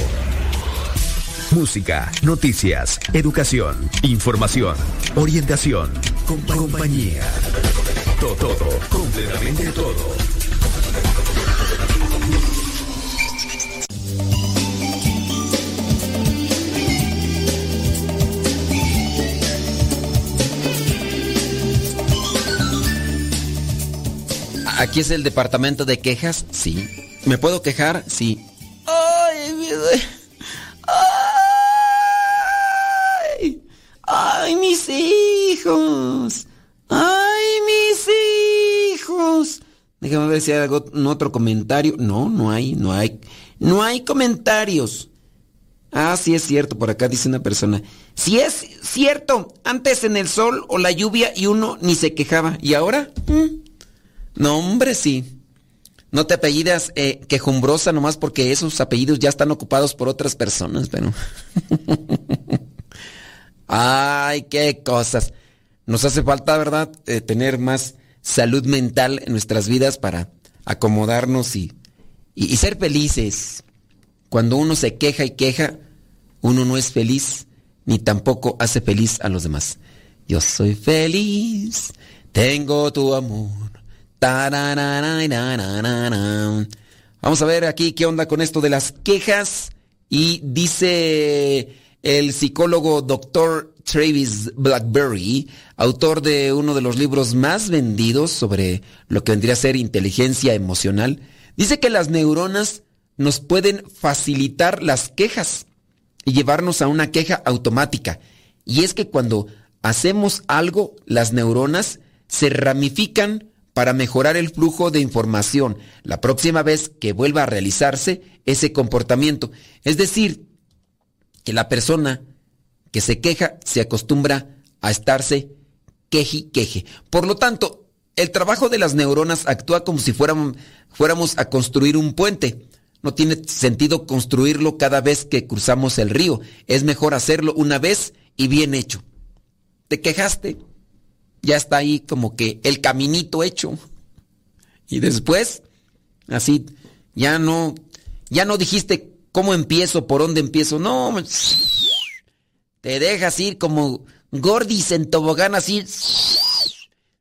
música, noticias, educación, información, orientación, compañía. Todo, todo, completamente todo. Aquí es el departamento de quejas, sí. ¿Me puedo quejar? Sí. Hijos! ¡Ay, mis hijos! Déjame ver si hay algún otro comentario. No, no hay, no hay. No hay comentarios. Ah, sí es cierto, por acá dice una persona. Si es cierto, antes en el sol o la lluvia y uno ni se quejaba. ¿Y ahora? ¿Mm? No, hombre, sí. No te apellidas eh, quejumbrosa nomás porque esos apellidos ya están ocupados por otras personas, pero... Ay, qué cosas. Nos hace falta, ¿verdad?, eh, tener más salud mental en nuestras vidas para acomodarnos y, y, y ser felices. Cuando uno se queja y queja, uno no es feliz ni tampoco hace feliz a los demás. Yo soy feliz, tengo tu amor. Vamos a ver aquí qué onda con esto de las quejas. Y dice el psicólogo Dr. Travis Blackberry, autor de uno de los libros más vendidos sobre lo que vendría a ser inteligencia emocional, dice que las neuronas nos pueden facilitar las quejas y llevarnos a una queja automática. Y es que cuando hacemos algo, las neuronas se ramifican para mejorar el flujo de información la próxima vez que vuelva a realizarse ese comportamiento. Es decir, que la persona que se queja se acostumbra a estarse queje queje. Por lo tanto, el trabajo de las neuronas actúa como si fuéramos, fuéramos a construir un puente. No tiene sentido construirlo cada vez que cruzamos el río. Es mejor hacerlo una vez y bien hecho. Te quejaste, ya está ahí como que el caminito hecho. Y después, así, ya no, ya no dijiste cómo empiezo, por dónde empiezo. No, te dejas ir como gordis en tobogán así.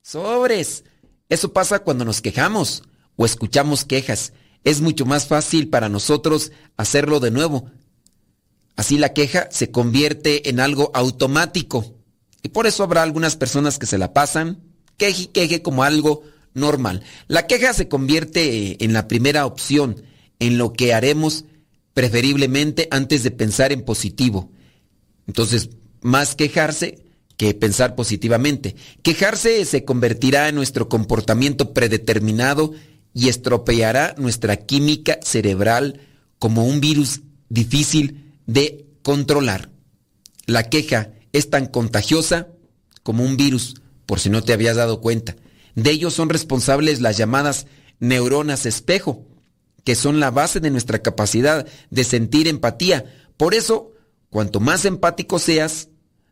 Sobres. Eso pasa cuando nos quejamos o escuchamos quejas. Es mucho más fácil para nosotros hacerlo de nuevo. Así la queja se convierte en algo automático. Y por eso habrá algunas personas que se la pasan queje y queje como algo normal. La queja se convierte en la primera opción, en lo que haremos preferiblemente antes de pensar en positivo. Entonces, más quejarse que pensar positivamente. Quejarse se convertirá en nuestro comportamiento predeterminado y estropeará nuestra química cerebral como un virus difícil de controlar. La queja es tan contagiosa como un virus, por si no te habías dado cuenta. De ello son responsables las llamadas neuronas espejo, que son la base de nuestra capacidad de sentir empatía. Por eso, cuanto más empático seas,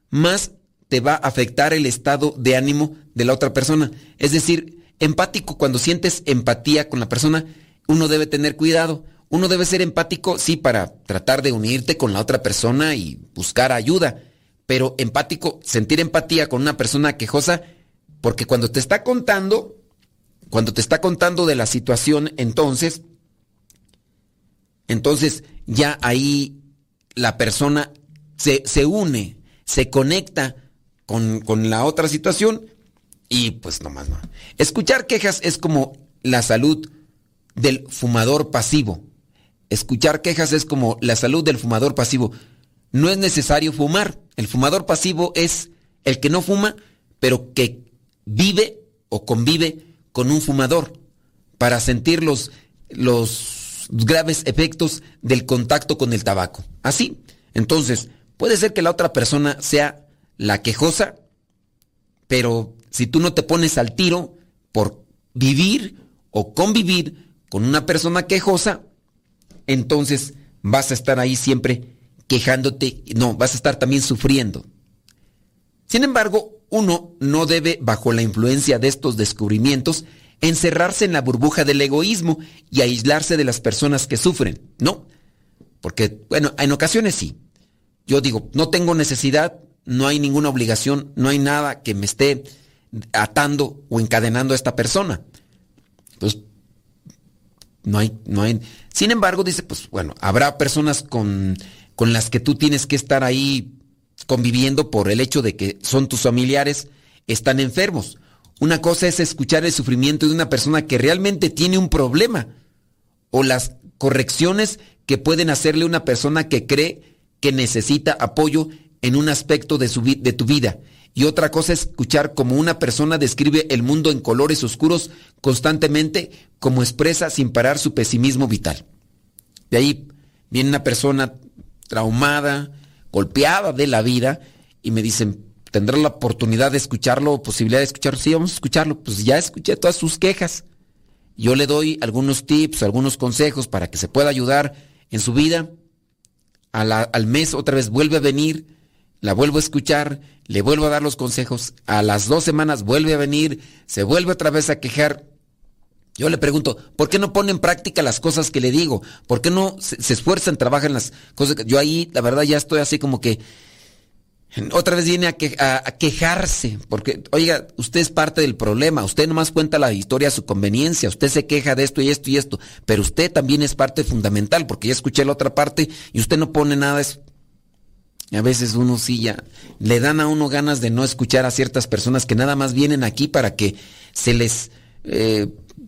más te va a afectar el estado de ánimo de la otra persona. Es decir, empático, cuando sientes empatía con la persona, uno debe tener cuidado. Uno debe ser empático, sí, para tratar de unirte con la otra persona y buscar ayuda pero empático, sentir empatía con una persona quejosa, porque cuando te está contando, cuando te está contando de la situación, entonces, entonces ya ahí la persona se, se une, se conecta con, con, la otra situación y pues nomás no. Escuchar quejas es como la salud del fumador pasivo. Escuchar quejas es como la salud del fumador pasivo no es necesario fumar. El fumador pasivo es el que no fuma, pero que vive o convive con un fumador para sentir los, los graves efectos del contacto con el tabaco. Así. Entonces, puede ser que la otra persona sea la quejosa, pero si tú no te pones al tiro por vivir o convivir con una persona quejosa, entonces vas a estar ahí siempre quejándote, no, vas a estar también sufriendo. Sin embargo, uno no debe, bajo la influencia de estos descubrimientos, encerrarse en la burbuja del egoísmo y aislarse de las personas que sufren. No, porque, bueno, en ocasiones sí. Yo digo, no tengo necesidad, no hay ninguna obligación, no hay nada que me esté atando o encadenando a esta persona. Pues no hay, no hay. Sin embargo, dice, pues bueno, habrá personas con con las que tú tienes que estar ahí conviviendo por el hecho de que son tus familiares, están enfermos. Una cosa es escuchar el sufrimiento de una persona que realmente tiene un problema o las correcciones que pueden hacerle una persona que cree que necesita apoyo en un aspecto de, su, tu vida. Y otra cosa es escuchar como una persona describe el mundo en colores oscuros constantemente, como expresa sin parar su pesimismo vital. De ahí viene una persona traumada, golpeada de la vida, y me dicen, ¿tendrá la oportunidad de escucharlo, posibilidad de escucharlo? Sí, vamos a escucharlo. Pues ya escuché todas sus quejas. Yo le doy algunos tips, algunos consejos para que se pueda ayudar en su vida. al mes otra vez vuelve a venir, la vuelvo a escuchar, le vuelvo a dar los consejos. A las dos semanas vuelve a venir, se vuelve otra vez a quejar. Yo le pregunto, ¿por qué no pone en práctica las cosas que le digo? ¿Por qué no se, esfuerzan, trabajan las cosas? Que... Yo ahí, la verdad, ya estoy así como que, Otra vez viene a, que- a- a quejarse, porque, oiga, usted es parte del problema, usted nomás cuenta la historia a su conveniencia, usted se queja de esto y esto y esto, pero usted también es parte fundamental, porque ya escuché la otra parte y usted no pone nada. A veces uno sí ya le dan a uno ganas de no escuchar a ciertas personas que nada más vienen aquí para que se les eh,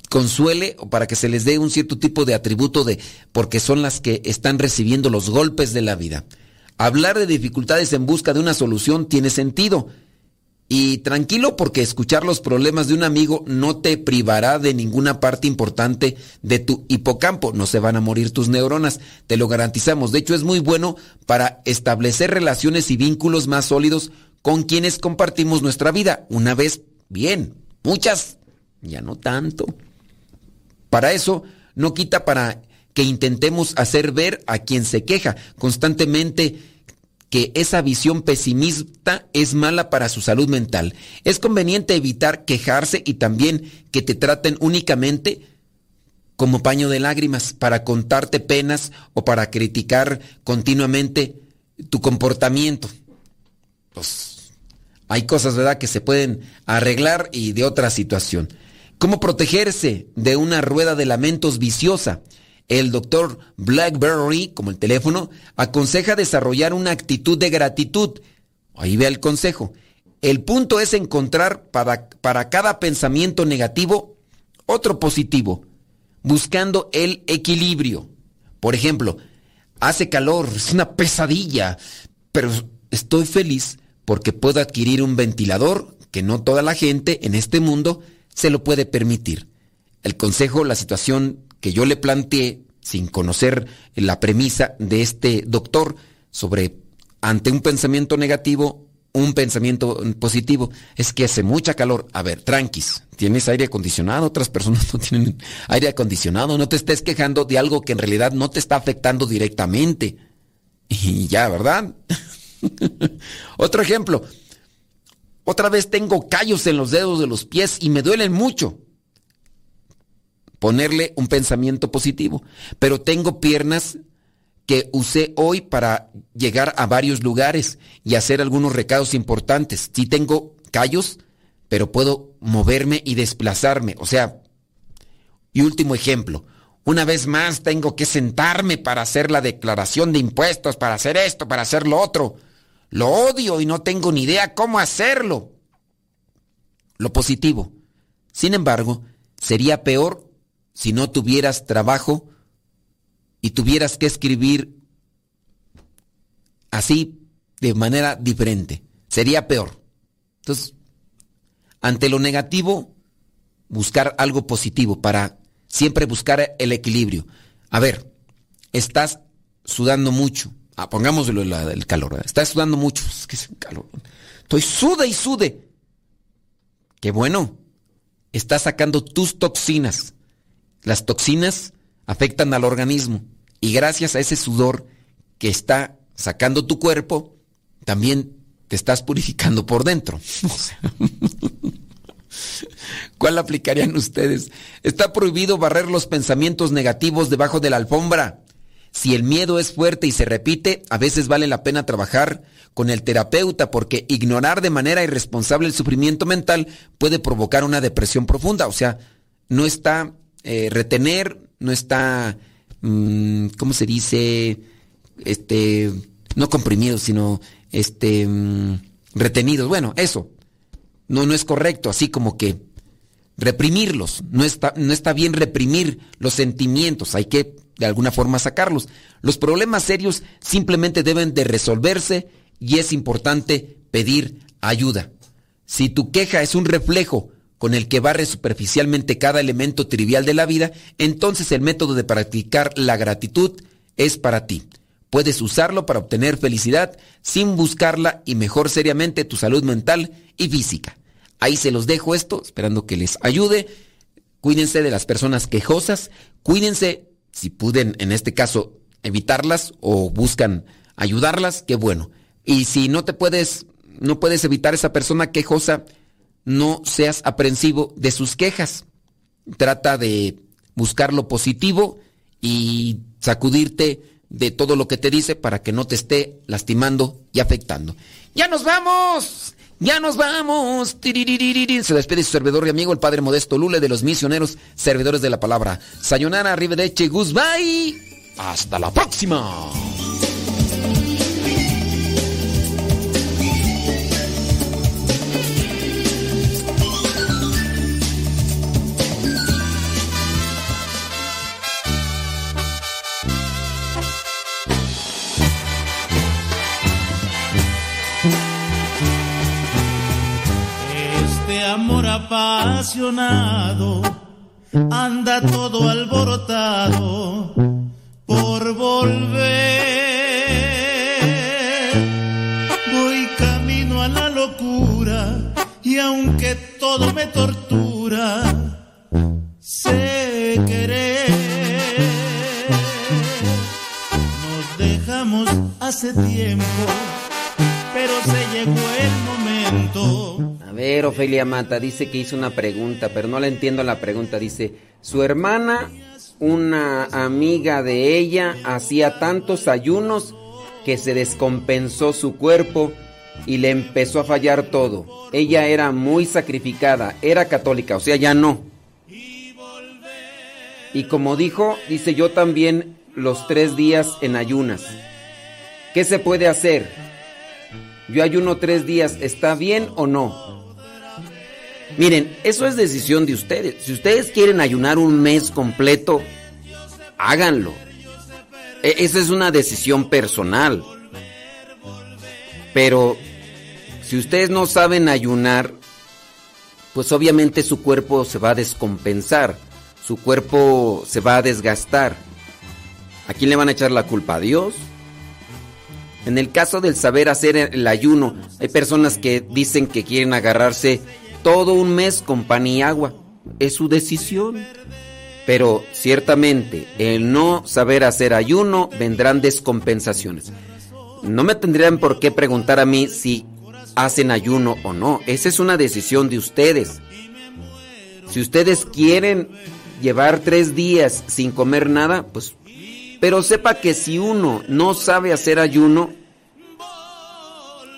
consuele o para que se les dé un cierto tipo de atributo de porque son las que están recibiendo los golpes de la vida. Hablar de dificultades en busca de una solución tiene sentido. Y tranquilo porque escuchar los problemas de un amigo no te privará de ninguna parte importante de tu hipocampo. No se van a morir tus neuronas, te lo garantizamos. De hecho, es muy bueno para establecer relaciones y vínculos más sólidos con quienes compartimos nuestra vida. Una vez, bien. Muchas, ya no tanto. Para eso, no quita para que intentemos hacer ver a quien se queja constantemente que esa visión pesimista es mala para su salud mental. Es conveniente evitar quejarse y también que te traten únicamente como paño de lágrimas para contarte penas o para criticar continuamente tu comportamiento. Pues hay cosas, ¿verdad?, que se pueden arreglar y de otra situación. ¿Cómo protegerse de una rueda de lamentos viciosa? El doctor Blackberry, como el teléfono, aconseja desarrollar una actitud de gratitud. Ahí ve el consejo. El punto es encontrar para, para cada pensamiento negativo otro positivo, buscando el equilibrio. Por ejemplo, hace calor, es una pesadilla, pero estoy feliz porque puedo adquirir un ventilador que no toda la gente en este mundo se lo puede permitir. El consejo, la situación que yo le planteé, sin conocer la premisa de este doctor, sobre ante un pensamiento negativo, un pensamiento positivo, es que hace mucha calor. A ver, tranquis, tienes aire acondicionado, otras personas no tienen aire acondicionado, no te estés quejando de algo que en realidad no te está afectando directamente. Y ya, ¿verdad? Otro ejemplo. Otra vez tengo callos en los dedos de los pies y me duelen mucho. Ponerle un pensamiento positivo. Pero tengo piernas que usé hoy para llegar a varios lugares y hacer algunos recados importantes. Sí tengo callos, pero puedo moverme y desplazarme. O sea, y último ejemplo. Una vez más tengo que sentarme para hacer la declaración de impuestos, para hacer esto, para hacer lo otro. Lo odio y no tengo ni idea cómo hacerlo. Lo positivo. Sin embargo, sería peor si no tuvieras trabajo y tuvieras que escribir así de manera diferente. Sería peor. Entonces, ante lo negativo, buscar algo positivo para siempre buscar el equilibrio. A ver, estás sudando mucho. Ah, pongámoslo el calor. Estás sudando mucho. Es que es un calor. Estoy sude y sude. Qué bueno. Estás sacando tus toxinas. Las toxinas afectan al organismo. Y gracias a ese sudor que está sacando tu cuerpo, también te estás purificando por dentro. ¿Cuál aplicarían ustedes? Está prohibido barrer los pensamientos negativos debajo de la alfombra. Si el miedo es fuerte y se repite, a veces vale la pena trabajar con el terapeuta porque ignorar de manera irresponsable el sufrimiento mental puede provocar una depresión profunda. O sea, no está eh, retener, no está, mm, ¿cómo se dice? Este, no comprimidos, sino este, mm, retenidos. Bueno, eso. No, no es correcto, así como que reprimirlos. No está, no está bien reprimir los sentimientos, hay que de alguna forma sacarlos. Los problemas serios simplemente deben de resolverse y es importante pedir ayuda. Si tu queja es un reflejo con el que barre superficialmente cada elemento trivial de la vida, entonces el método de practicar la gratitud es para ti. Puedes usarlo para obtener felicidad sin buscarla y mejor seriamente tu salud mental y física. Ahí se los dejo esto, esperando que les ayude. Cuídense de las personas quejosas, cuídense si pueden en este caso evitarlas o buscan ayudarlas, qué bueno. Y si no te puedes no puedes evitar esa persona quejosa, no seas aprensivo de sus quejas. Trata de buscar lo positivo y sacudirte de todo lo que te dice para que no te esté lastimando y afectando. ¡Ya nos vamos! ¡Ya nos vamos! Se despide su servidor y amigo, el Padre Modesto Lule de los misioneros servidores de la palabra. Sayonara, arrivederci, goodbye. ¡Hasta la próxima! Amor apasionado anda todo alborotado por volver. Voy camino a la locura y aunque todo me tortura, sé querer. Nos dejamos hace tiempo, pero se llegó el momento. A ver, Ofelia Mata dice que hizo una pregunta, pero no le entiendo la pregunta. Dice, su hermana, una amiga de ella, hacía tantos ayunos que se descompensó su cuerpo y le empezó a fallar todo. Ella era muy sacrificada, era católica, o sea, ya no. Y como dijo, dice yo también los tres días en ayunas. ¿Qué se puede hacer? Yo ayuno tres días, ¿está bien o no? Miren, eso es decisión de ustedes. Si ustedes quieren ayunar un mes completo, háganlo. E- esa es una decisión personal. Pero si ustedes no saben ayunar, pues obviamente su cuerpo se va a descompensar, su cuerpo se va a desgastar. ¿A quién le van a echar la culpa? ¿A Dios? En el caso del saber hacer el ayuno, hay personas que dicen que quieren agarrarse todo un mes con pan y agua. Es su decisión. Pero ciertamente, el no saber hacer ayuno vendrán descompensaciones. No me tendrían por qué preguntar a mí si hacen ayuno o no. Esa es una decisión de ustedes. Si ustedes quieren llevar tres días sin comer nada, pues... Pero sepa que si uno no sabe hacer ayuno,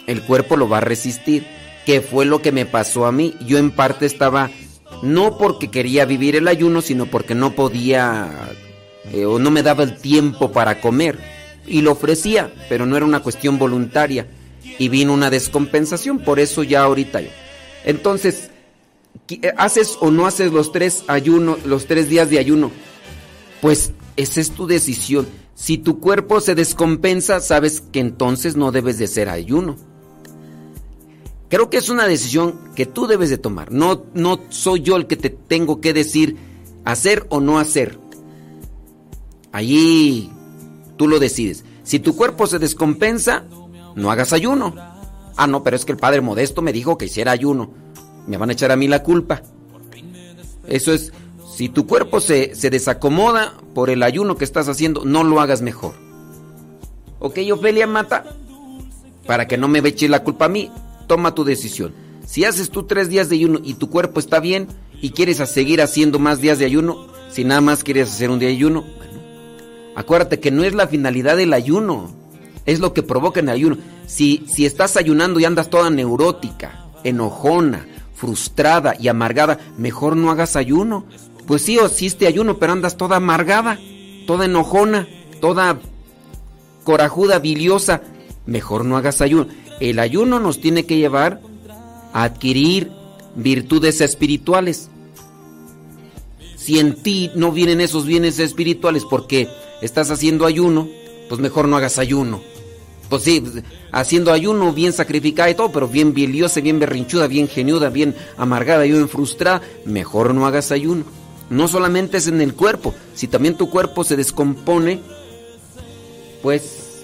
el cuerpo lo va a resistir. Que fue lo que me pasó a mí. Yo en parte estaba, no porque quería vivir el ayuno, sino porque no podía eh, o no me daba el tiempo para comer. Y lo ofrecía, pero no era una cuestión voluntaria. Y vino una descompensación, por eso ya ahorita yo. Entonces, ¿qué- ¿haces o no haces los tres ayunos, los tres días de ayuno? Pues esa es tu decisión. Si tu cuerpo se descompensa, sabes que entonces no debes de hacer ayuno. Creo que es una decisión que tú debes de tomar. No, no soy yo el que te tengo que decir hacer o no hacer. Allí tú lo decides. Si tu cuerpo se descompensa, no hagas ayuno. Ah, no, pero es que el padre modesto me dijo que hiciera ayuno. Me van a echar a mí la culpa. Eso es, si tu cuerpo se, se desacomoda por el ayuno que estás haciendo, no lo hagas mejor. ¿Ok, Ofelia Mata? Para que no me eche la culpa a mí, toma tu decisión. Si haces tú tres días de ayuno y tu cuerpo está bien y quieres seguir haciendo más días de ayuno, si nada más quieres hacer un día de ayuno, bueno, acuérdate que no es la finalidad del ayuno, es lo que provoca el ayuno. Si, si estás ayunando y andas toda neurótica, enojona, frustrada y amargada, mejor no hagas ayuno. Pues sí, o hiciste ayuno, pero andas toda amargada, toda enojona, toda corajuda, biliosa. Mejor no hagas ayuno. El ayuno nos tiene que llevar a adquirir virtudes espirituales. Si en ti no vienen esos bienes espirituales porque estás haciendo ayuno, pues mejor no hagas ayuno. Pues sí, haciendo ayuno bien sacrificada y todo, pero bien biliosa, bien berrinchuda, bien geniuda, bien amargada, bien frustrada, mejor no hagas ayuno. No solamente es en el cuerpo, si también tu cuerpo se descompone, pues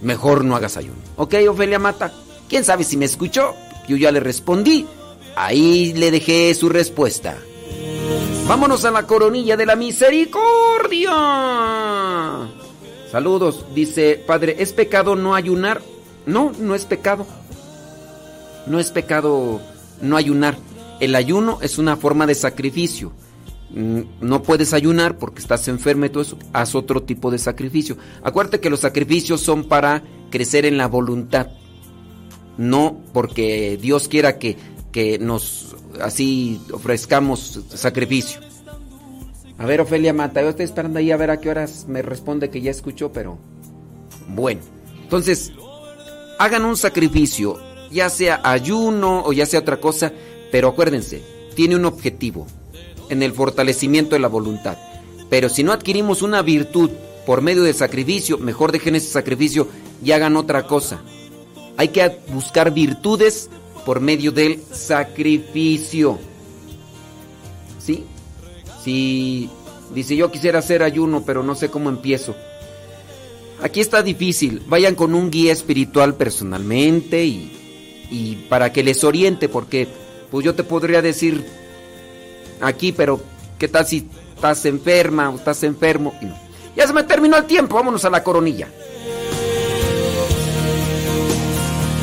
mejor no hagas ayuno. ¿Ok, Ofelia Mata? ¿Quién sabe si me escuchó? Yo ya le respondí. Ahí le dejé su respuesta. Vámonos a la coronilla de la misericordia. Saludos, dice Padre, ¿es pecado no ayunar? No, no es pecado. No es pecado no ayunar. El ayuno es una forma de sacrificio. mm, no puedes ayunar porque estás enfermo y todo eso, haz otro tipo de sacrificio. Acuérdate que los sacrificios son para crecer en la voluntad, no porque Dios quiera que, que nos así ofrezcamos sacrificio. A ver, Ofelia Mata, yo estoy esperando ahí a ver a qué horas me responde que ya escuchó, pero bueno. Entonces, hagan un sacrificio, ya sea ayuno o ya sea otra cosa, pero acuérdense, tiene un objetivo, en el fortalecimiento de la voluntad. Pero si no adquirimos una virtud por medio del sacrificio, mejor dejen ese sacrificio y hagan otra cosa. Hay que buscar virtudes por medio del sacrificio. ¿Sí? Si dice yo quisiera hacer ayuno, pero no sé cómo empiezo. Aquí está difícil. Vayan con un guía espiritual personalmente y, y para que les oriente, porque pues yo te podría decir aquí, pero ¿qué tal si estás enferma o estás enfermo? Y. Ya se me terminó el tiempo, vámonos a la coronilla.